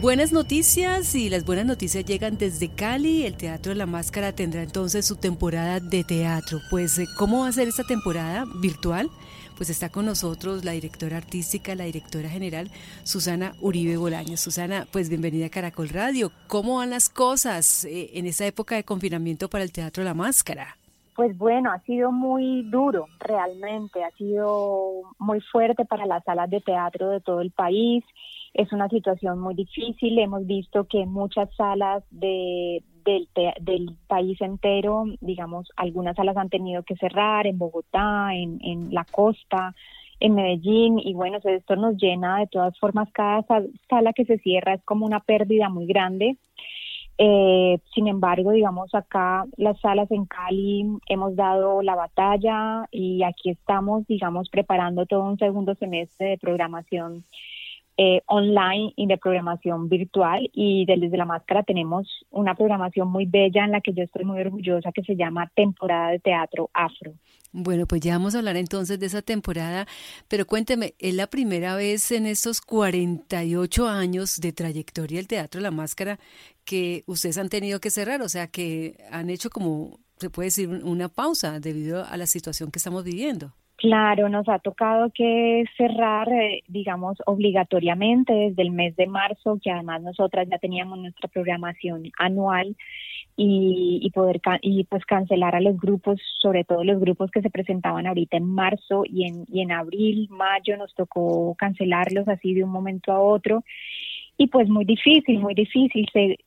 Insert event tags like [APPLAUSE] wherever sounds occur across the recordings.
Buenas noticias y las buenas noticias llegan desde Cali. El Teatro de la Máscara tendrá entonces su temporada de teatro. Pues, eh, ¿cómo va a ser esta temporada virtual? Pues está con nosotros la directora artística, la directora general, Susana Uribe Bolaños. Susana, pues bienvenida a Caracol Radio. ¿Cómo van las cosas eh, en esta época de confinamiento para el Teatro de la Máscara? Pues bueno, ha sido muy duro, realmente, ha sido muy fuerte para las salas de teatro de todo el país. Es una situación muy difícil. Hemos visto que muchas salas de, del, del país entero, digamos, algunas salas han tenido que cerrar en Bogotá, en, en la costa, en Medellín y bueno, esto nos llena de todas formas, cada sala que se cierra es como una pérdida muy grande eh, sin embargo, digamos, acá las salas en Cali hemos dado la batalla y aquí estamos, digamos, preparando todo un segundo semestre de programación eh, online y de programación virtual y desde la máscara tenemos una programación muy bella en la que yo estoy muy orgullosa que se llama temporada de teatro afro. Bueno, pues ya vamos a hablar entonces de esa temporada, pero cuénteme, ¿es la primera vez en estos 48 años de trayectoria del Teatro La Máscara que ustedes han tenido que cerrar? O sea, que han hecho como, se puede decir, una pausa debido a la situación que estamos viviendo. Claro, nos ha tocado que cerrar, eh, digamos, obligatoriamente desde el mes de marzo, que además nosotras ya teníamos nuestra programación anual y, poder y pues cancelar a los grupos, sobre todo los grupos que se presentaban ahorita en marzo y en, y en abril, mayo nos tocó cancelarlos así de un momento a otro y pues muy difícil, muy difícil. Se,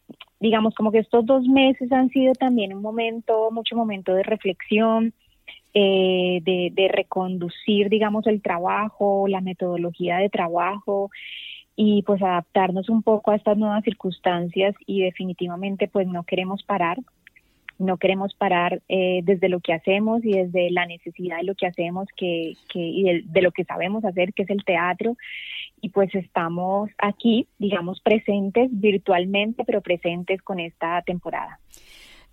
digamos como que estos dos meses han sido también un momento, mucho momento de reflexión, eh, de, de reconducir, digamos, el trabajo, la metodología de trabajo y pues adaptarnos un poco a estas nuevas circunstancias y definitivamente pues no queremos parar, no queremos parar eh, desde lo que hacemos y desde la necesidad de lo que hacemos que, que y de, lo que sabemos hacer, que es el teatro. Y pues estamos aquí, digamos, presentes virtualmente, pero presentes con esta temporada.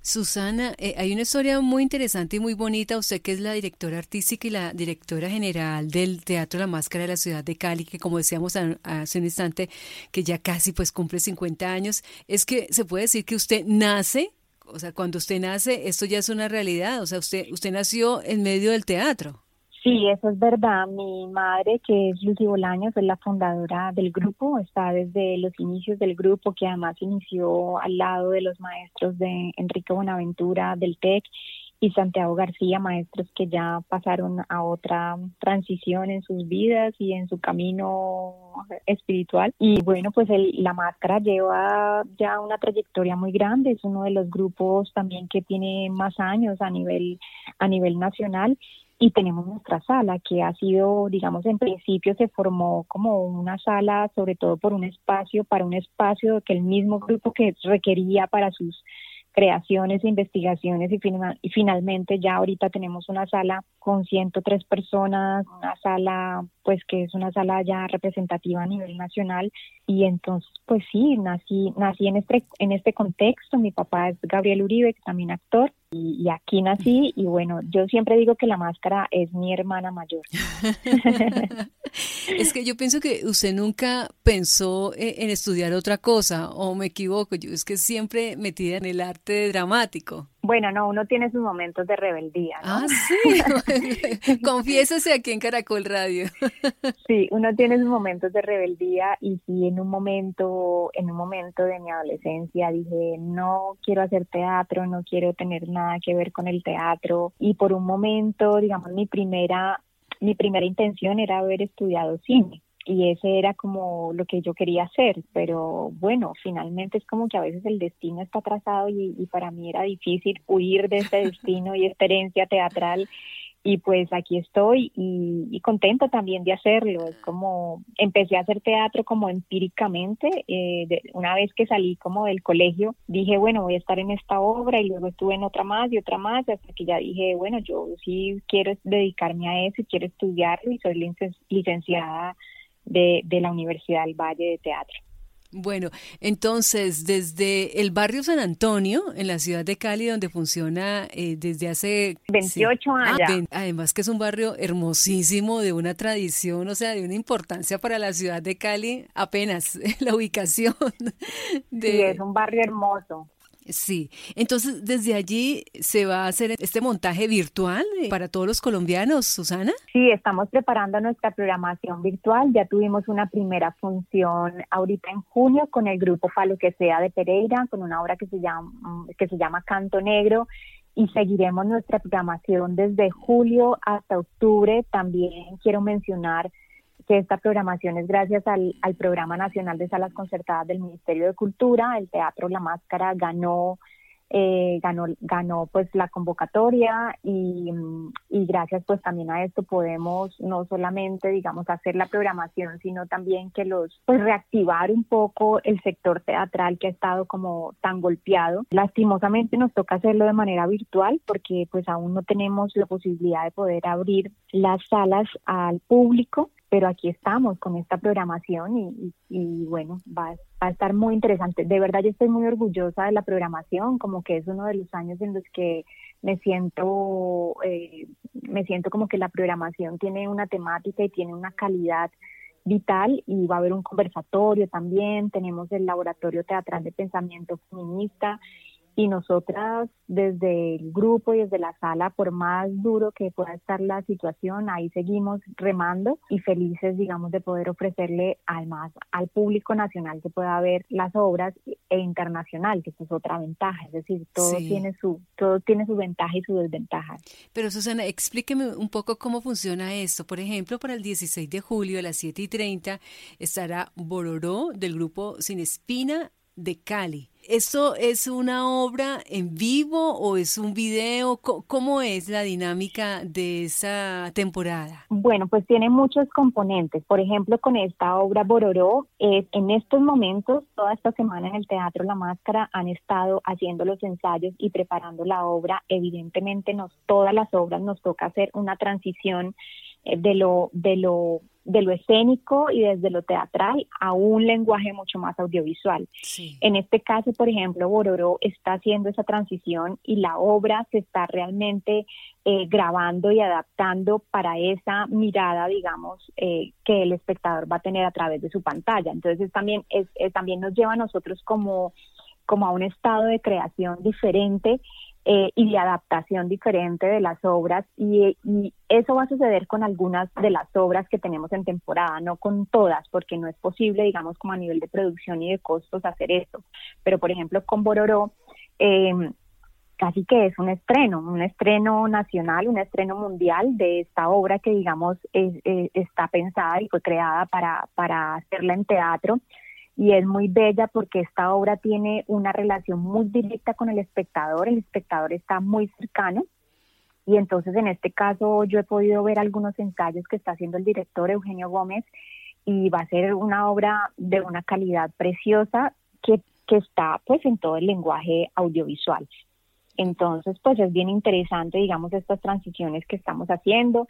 Susana, eh, hay una historia muy interesante y muy bonita. Usted que es la directora artística y la directora general del Teatro La Máscara de la ciudad de Cali, que como decíamos hace un instante, que ya casi pues cumple 50 años, es que se puede decir que usted nace, o sea, cuando usted nace, esto ya es una realidad, o sea, usted, usted nació en medio del teatro. Sí, eso es verdad. Mi madre, que es Lucy Bolaños, es la fundadora del grupo, está desde los inicios del grupo, que además inició al lado de los maestros de Enrique Buenaventura del TEC y Santiago García, maestros que ya pasaron a otra transición en sus vidas y en su camino espiritual. Y bueno, pues la máscara lleva ya una trayectoria muy grande, es uno de los grupos también que tiene más años a nivel, a nivel nacional y tenemos nuestra sala que ha sido, digamos, en principio se formó como una sala sobre todo por un espacio, para un espacio que el mismo grupo que requería para sus creaciones, investigaciones y, y finalmente ya ahorita tenemos una sala con 103 personas, una sala pues que es una sala ya representativa a nivel nacional y entonces pues sí, nací nací en este en este contexto, mi papá es Gabriel Uribe, también actor y, aquí nací y bueno, yo siempre digo que la máscara es mi hermana mayor. [LAUGHS] es que yo pienso que usted nunca pensó e, en estudiar otra cosa o me equivoco, yo es que siempre metida en el arte dramático. Bueno, no, uno tiene sus momentos de rebeldía. Ah, sí. [LAUGHS] Confiésese aquí en Caracol Radio. sí, uno tiene sus momentos de rebeldía y si en un momento, en un momento de mi adolescencia dije, no quiero hacer teatro, no quiero tener nada que ver con el teatro y por un momento, digamos, mi primera mi primera intención era haber estudiado cine y ese era como lo que yo quería hacer, pero bueno, finalmente es como que a veces el destino está trazado y, para mí era difícil huir de ese destino y esta herencia teatral y pues aquí estoy y, y, contenta también de hacerlo. Es como empecé a hacer teatro como empíricamente. Eh, una vez que salí como del colegio, dije, bueno, voy a estar en esta obra y luego estuve en otra más y otra más, hasta que ya dije, bueno, yo sí quiero dedicarme a eso y quiero estudiarlo y soy licenciada de, de la Universidad del Valle de Teatro. Bueno, entonces, desde el barrio San Antonio, en la ciudad de Cali, donde funciona eh, desde hace... 28 ah, años. además que es un barrio hermosísimo, de una tradición, o sea, de una importancia para la ciudad de Cali, apenas [LAUGHS] la ubicación. De... Sí, es un barrio hermoso. Sí, entonces desde allí se va a hacer este montaje virtual eh, para todos los colombianos, Susana. Sí, estamos preparando nuestra programación virtual. Ya tuvimos una primera función ahorita en junio con el grupo Palo que sea de Pereira, con una obra que se llama que se llama Canto Negro y seguiremos nuestra programación desde julio hasta octubre. También quiero mencionar que esta programación es gracias al, al, Programa Nacional de Salas Concertadas del Ministerio de Cultura. El Teatro La Máscara ganó, eh, ganó, ganó pues la convocatoria y, y, gracias pues también a esto podemos no solamente digamos hacer la programación, sino también que los pues reactivar un poco el sector teatral que ha estado como tan golpeado. Lastimosamente nos toca hacerlo de manera virtual porque pues aún no tenemos la posibilidad de poder abrir las salas al público pero aquí estamos con esta programación y, y, bueno, va, a estar muy interesante. De verdad yo estoy muy orgullosa de la programación, como que es uno de los años en los que me siento, eh, me siento como que la programación tiene una temática y tiene una calidad vital y va a haber un conversatorio también, tenemos el laboratorio teatral de pensamiento feminista y nosotras desde el grupo y desde la sala, por más duro que pueda estar la situación, ahí seguimos remando y felices, digamos, de poder ofrecerle además al público nacional que pueda ver las obras e internacional, que es otra ventaja, es decir, todo tiene su todo tiene su ventaja y su desventaja. Pero Susana, explíqueme un poco cómo funciona esto. Por ejemplo, para el 16 de julio a las 7 y 30 estará Bororó del grupo Sin Espina de Cali. ¿Esto es una obra en vivo o es un video? ¿Cómo es la dinámica de esa temporada? Bueno, pues tiene muchos componentes. Por ejemplo, con esta obra Bororó, en estos momentos, toda esta semana en el Teatro La Máscara han estado haciendo los ensayos y preparando la obra. Evidentemente, nos, todas las obras nos toca hacer una transición eh, de lo, de lo de lo escénico y desde lo teatral a un lenguaje mucho más audiovisual. En este caso, por ejemplo, Bororo está haciendo esa transición y la obra se está realmente eh, grabando y adaptando para esa mirada, digamos, eh, que el espectador va a tener a través de su pantalla. Entonces también, es, también nos lleva a nosotros como, como a un estado de creación diferente eh, y de adaptación diferente de las obras y, eso va a suceder con algunas de las obras que tenemos en temporada, no con todas, porque no es posible, digamos, como a nivel de producción y de costos hacer esto. Pero, por ejemplo, con Bororó, eh, casi que es un estreno, un estreno nacional, un estreno mundial de esta obra que, digamos, está pensada y fue creada para, para hacerla en teatro y es muy bella porque esta obra tiene una relación muy directa con el espectador, el espectador está muy cercano y entonces en este caso yo he podido ver algunos ensayos que está haciendo el director Eugenio Gómez y va a ser una obra de una calidad preciosa que, que está pues en todo el lenguaje audiovisual. Entonces pues es bien interesante digamos estas transiciones que estamos haciendo.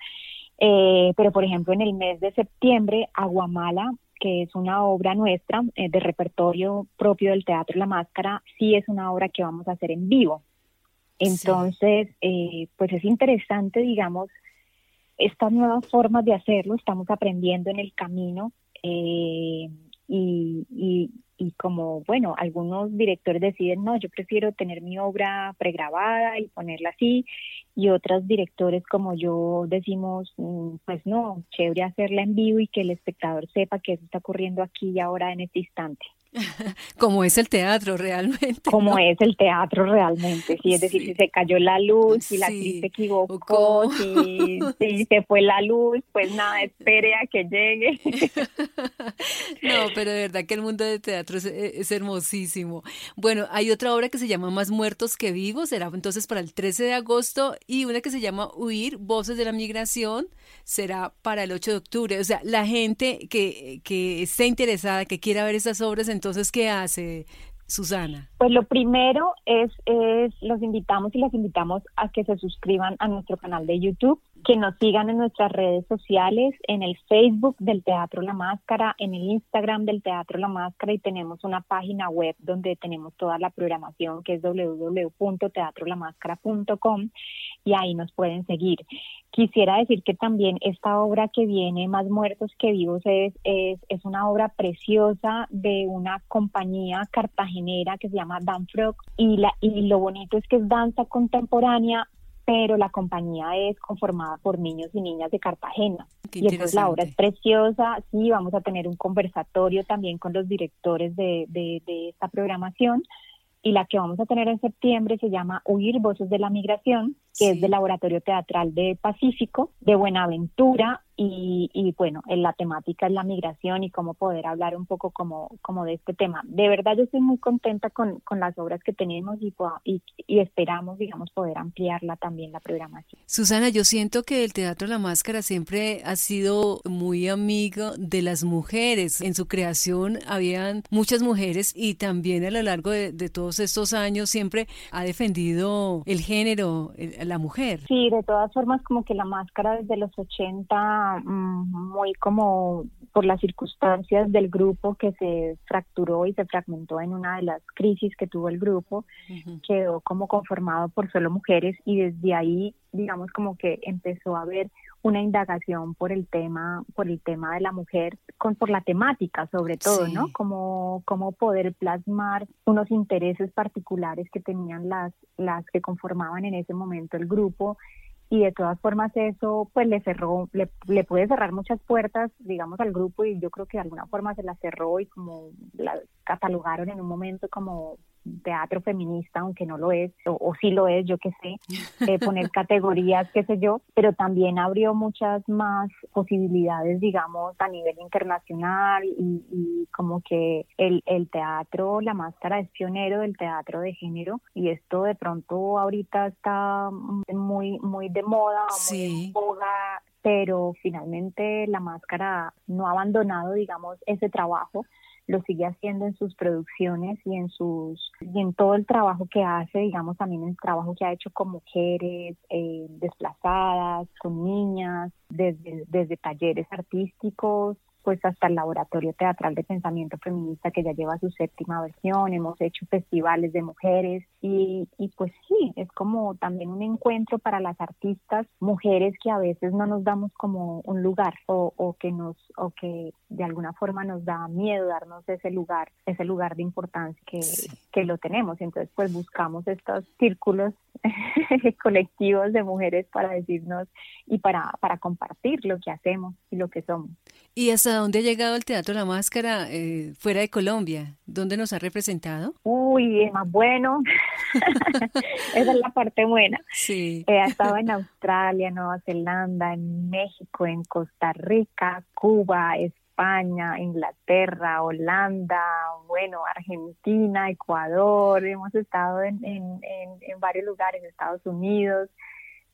Eh, pero por ejemplo en el mes de septiembre Aguamala que es una obra nuestra eh, de repertorio propio del Teatro La Máscara, sí es una obra que vamos a hacer en vivo. Entonces, eh, pues es interesante, digamos, estas nuevas formas de hacerlo, estamos aprendiendo en el camino eh, y, y, y, como, bueno, algunos directores deciden, no, yo prefiero tener mi obra pregrabada y ponerla así, y otros directores como yo decimos, mm, pues no, chévere hacerla en vivo y que el espectador sepa que está ocurriendo aquí y ahora en este instante. [LAUGHS] Como es el teatro realmente. Como es el teatro realmente, sí, es decir, si se cayó la luz, si la actriz se equivocó, si, se fue la luz, pues nada, [LAUGHS] espere a que llegue. [LAUGHS] No, pero de verdad que el mundo del teatro es, hermosísimo. Bueno, hay otra obra que se llama Más muertos que vivos, será entonces para el 13 de agosto, y una que se llama Huir, Voces de la Migración, será para el 8 de octubre. O sea, la gente que, que esté interesada, que quiera ver esas obras, entonces, ¿qué hace Susana? Pues lo primero es, es, los invitamos y las invitamos a que se suscriban a nuestro canal de YouTube. Que nos sigan en nuestras redes sociales, en el Facebook del Teatro La Máscara, en el Instagram del Teatro La Máscara y tenemos una página web donde tenemos toda la programación que es www.teatrolamascara.com y ahí nos pueden seguir. Quisiera decir que también esta obra que viene, Más Muertos que Vivos, es, es, es una obra preciosa de una compañía cartagenera que se llama Danfrog y, la, y lo bonito es que es danza contemporánea pero la compañía es conformada por niños y niñas de Cartagena. y entonces la obra es preciosa, sí, vamos a tener un conversatorio también con los directores de, de, de esta programación. Y la que vamos a tener en septiembre se llama Huir Voces de la Migración, que es del Laboratorio Teatral de Pacífico, de Buenaventura, y, y, bueno, en la temática es la migración y cómo poder hablar un poco como, como de este tema. De verdad yo estoy muy contenta con, con las obras que tenemos y, y, y, esperamos, digamos, poder ampliarla también la programación. Susana, yo siento que el Teatro La Máscara siempre ha sido muy amigo de las mujeres. En su creación habían muchas mujeres y también a lo largo de, de todos estos años siempre ha defendido el género, la mujer. Sí, de todas formas como que La Máscara desde los 80 Mm, muy como por las circunstancias del grupo que se fracturó y se fragmentó en una de las crisis que tuvo el grupo, quedó como conformado por solo mujeres y desde ahí, digamos, como que empezó a haber una indagación por el tema, por el tema de la mujer, con por la temática sobre todo, ¿no? Como cómo poder plasmar unos intereses particulares que tenían las las que conformaban en ese momento el grupo y de todas formas eso pues le cerró, le, le puede cerrar muchas puertas, digamos, al grupo y yo creo que de alguna forma se la cerró y como la catalogaron en un momento como teatro feminista, aunque no lo es, o, sí lo es, yo qué sé, eh, [LAUGHS] poner categorías, qué sé yo, pero también abrió muchas más posibilidades, digamos, a nivel internacional y, y como que el, el teatro, la máscara es pionero del teatro de género y esto de pronto ahorita está muy, muy de moda, muy en boga, pero finalmente la máscara no ha abandonado, digamos, ese trabajo lo sigue haciendo en sus producciones y en sus y en todo el trabajo que hace, digamos también el trabajo que ha hecho con mujeres eh, desplazadas, con niñas, desde, desde talleres artísticos pues hasta el Laboratorio Teatral de Pensamiento Feminista que ya lleva su séptima versión, hemos hecho festivales de mujeres y, y pues sí, es como también un encuentro para las artistas, mujeres que a veces no nos damos como un lugar o, o que nos o que de alguna forma nos da miedo darnos ese lugar, ese lugar de importancia que, que lo tenemos. Entonces pues buscamos estos círculos [LAUGHS] colectivos de mujeres para decirnos y para, para compartir lo que hacemos y lo que somos. ¿Y hasta dónde ha llegado el Teatro La Máscara eh, fuera de Colombia? ¿Dónde nos ha representado? Uy, es más bueno. [LAUGHS] Esa es la parte buena. Sí. ha estado en Australia, Nueva Zelanda, en México, en Costa Rica, Cuba, España, Inglaterra, Holanda, bueno, Argentina, Ecuador, hemos estado en, en, en varios lugares, Estados Unidos.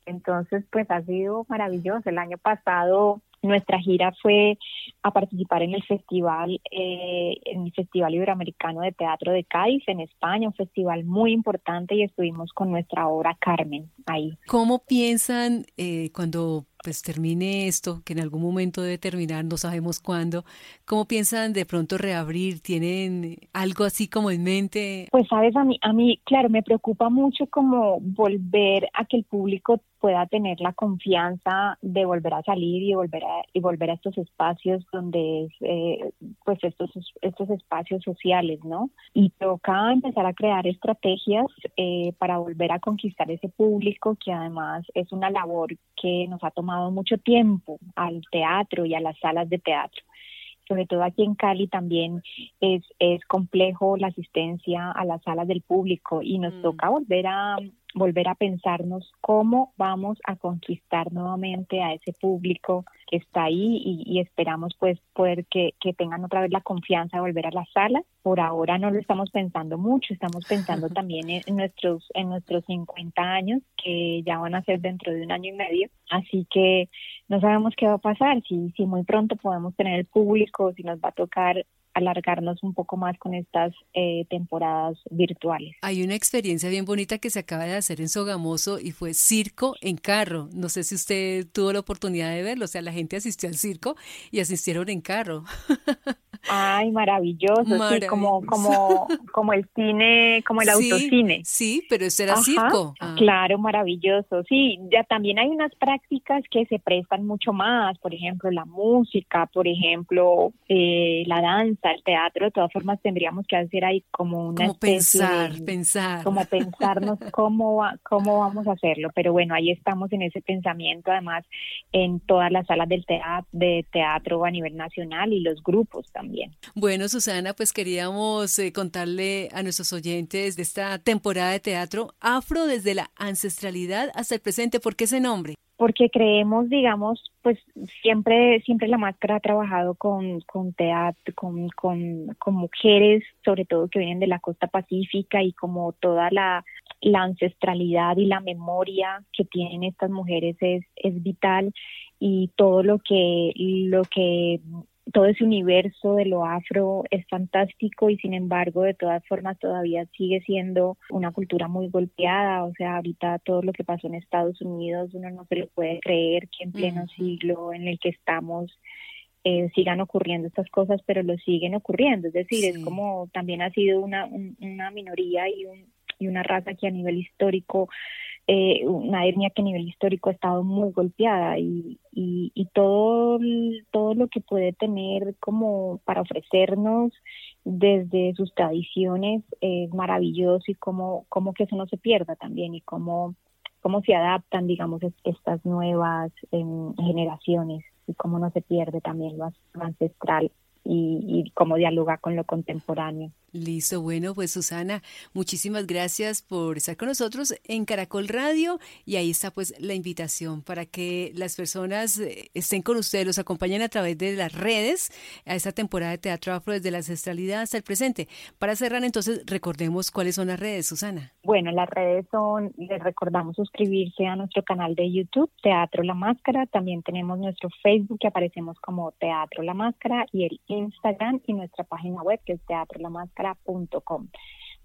Entonces, pues ha sido maravilloso. El año pasado nuestra gira fue a participar en el festival, eh, en el Festival Iberoamericano de Teatro de Cádiz, en España, un festival muy importante y estuvimos con nuestra obra Carmen ahí. ¿Cómo piensan eh, cuando pues termine esto, que en algún momento debe terminar, no sabemos cuándo. ¿Cómo piensan de pronto reabrir? ¿Tienen algo así como en mente? Pues sabes, a mí, a mí, claro, me preocupa mucho como volver a que el público pueda tener la confianza de volver a salir y volver a, y volver a estos espacios donde eh, pues estos estos espacios sociales no y toca empezar a crear estrategias eh, para volver a conquistar ese público que además es una labor que nos ha tomado mucho tiempo al teatro y a las salas de teatro sobre todo aquí en Cali también es, es complejo la asistencia a las salas del público y nos mm. toca volver a volver a pensarnos cómo vamos a conquistar nuevamente a ese público que está ahí y, esperamos pues poder que, que, tengan otra vez la confianza de volver a la sala. Por ahora no lo estamos pensando mucho, estamos pensando [LAUGHS] también en, nuestros en nuestros 50 años que ya van a ser dentro de un año y medio, así que no sabemos qué va a pasar, si, si muy pronto podemos tener el público, si nos va a tocar alargarnos un poco más con estas eh, temporadas virtuales. Hay una experiencia bien bonita que se acaba de hacer en Sogamoso y fue circo en carro. No sé si usted tuvo la oportunidad de verlo, o sea, la gente asistió al circo y asistieron en carro. [LAUGHS] Ay, maravilloso, sí, como, como, como el cine, como el autocine. Sí, pero eso era circo. Ah. Claro, maravilloso. Sí, ya también hay unas prácticas que se prestan mucho más, por ejemplo, la música, por ejemplo, eh, la danza, el teatro, de todas formas tendríamos que hacer ahí como una como pensar, pensar. Como pensarnos [LAUGHS] cómo, cómo vamos a hacerlo, pero bueno, ahí estamos en ese pensamiento, además, en todas las salas del teatro, de teatro a nivel nacional y los grupos también. Bueno, Susana, pues queríamos eh, contarle a nuestros oyentes de esta temporada de teatro Afro desde la ancestralidad hasta el presente. ¿Por qué ese nombre? Porque creemos, digamos, pues siempre, siempre la máscara ha trabajado con, con teatro, con, con, con mujeres, sobre todo que vienen de la costa pacífica y como toda la, la ancestralidad y la memoria que tienen estas mujeres es, es vital y todo lo que, lo que todo ese universo de lo afro es fantástico y sin embargo de todas formas todavía sigue siendo una cultura muy golpeada, o sea, ahorita todo lo que pasó en Estados Unidos uno no se lo puede creer que en pleno siglo en el que estamos eh, sigan ocurriendo estas cosas, pero lo siguen ocurriendo, es decir, es como también ha sido una, una minoría y, un, y una raza que a nivel histórico eh, una etnia que a nivel histórico ha estado muy golpeada y, y, todo, todo lo que puede tener como para ofrecernos desde sus tradiciones es maravilloso y como que eso no se pierda también y cómo, cómo se adaptan, digamos, estas nuevas em, generaciones y cómo no se pierde también lo ancestral y, y cómo dialoga con lo contemporáneo. Listo, bueno, pues Susana, muchísimas gracias por estar con nosotros en Caracol Radio y ahí está pues la invitación para que las personas eh, estén con ustedes, los acompañen a través de las redes a esta temporada de Teatro Afro desde la ancestralidad hasta el presente. Para cerrar entonces, recordemos cuáles son las redes, Susana. Bueno, las redes son, les recordamos suscribirse a nuestro canal de YouTube, Teatro La Máscara, también tenemos nuestro Facebook que aparecemos como Teatro La Máscara y el Instagram y nuestra página web que es Teatro La Máscara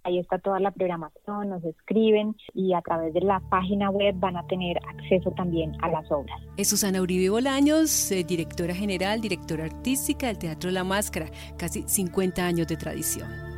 Ahí está toda la programación, nos escriben y a través de la página web van a tener acceso también a las obras. Es Susana Uribe Bolaños, eh, directora general, directora artística del Teatro La Máscara, casi 50 años de tradición.